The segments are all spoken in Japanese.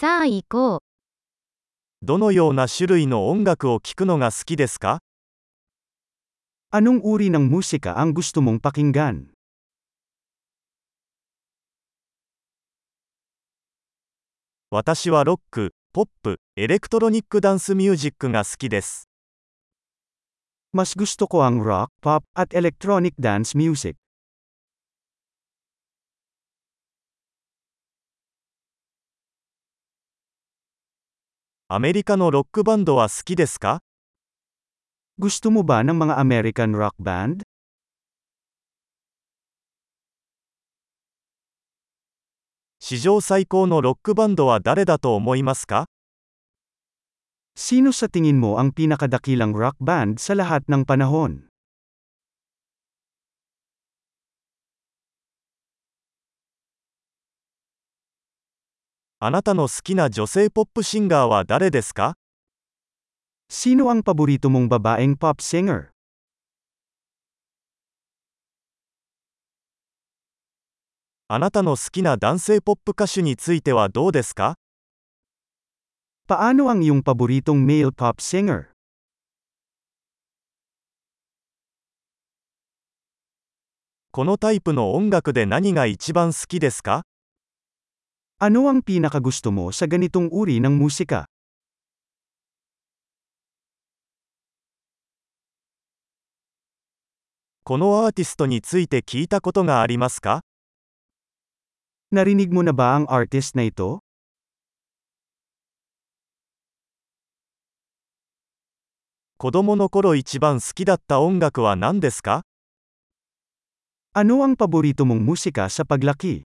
さあ行こう。どのような種類の音楽を聴くのが好きですか Anong uri ng musika ang gusto mong pakinggan? 私はロック、ポップ、エレクトロニックダンスミュージックが好きです。Mas gusto ko ang rock, pop, at electronic dance music. Amerika no rock band wa suki desu ka? Gusto mo ba ng mga American rock band? Sino sa tingin mo ang pinakadakilang rock band sa lahat ng panahon? あなたの好きな女性ポップシンガーは誰ですか Sino ang paborito mong babaeng pop singer? あなたの好きな男性ポップ歌手についてはどうですか Paano ang iyong paboritong male pop singer? このタイプの音楽で何が一番好きですか Ano ang pinakagusto mo sa ganitong uri ng musika? Kono artisto ni tsuite kita koto ga arimasu ka? Narinig mo na ba ang artist na ito? Kodomo no koro ichiban suki datta ongaku wa nan desu ka? Ano ang paborito mong musika sa paglaki?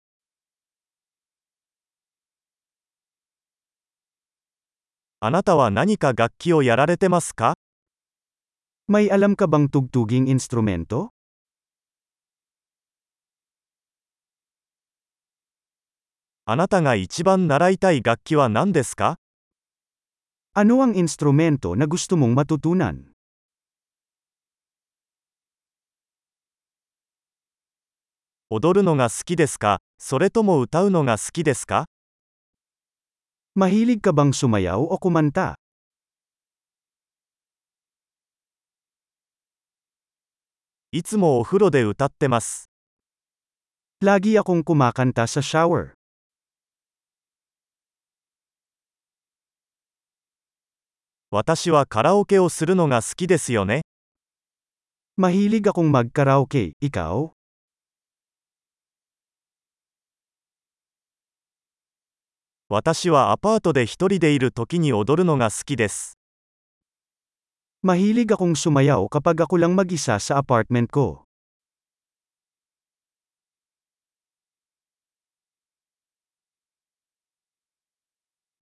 あなたは何か楽器をやられてますか May alam ka bang tugtuging instrumento? あなたが一番習いたい楽器は何ですか Ano ang instrumento na gusto mong matutunan? 踊るのが好きですかそれとも歌うのが好きですか Mahilig ka bang sumayaw o kumanta? Itsumo ofuro de utatte mas. Lagi akong kumakanta sa shower. Watashi wa karaoke o suru no ga suki desu yo ne? Mahilig akong mag-karaoke, ikaw? 私はアパートで一人でいる時に踊るのが好きです。Mahilig akong sumayaw kapag ako lang mag-isa sa apartment ko.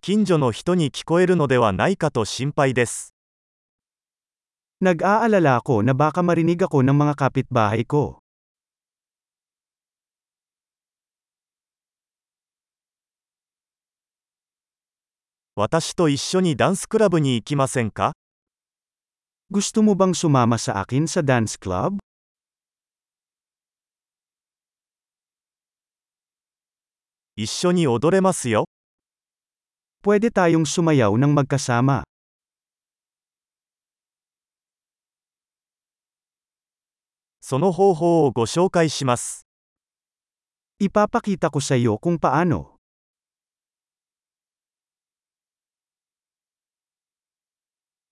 近所の人に聞こえるのではないかと心配です。Nag-aalala ako na baka marinig ako ng mga kapitbahay ko. 私と一緒にダンスクラブに行きませんか Gusto mo bang sumama sa akin sa dance club? 一緒に踊れますよ。 Pwede tayong sumayaw ng magkasama. その方法をご紹介します。 Ipapakita ko sa iyo kung paano.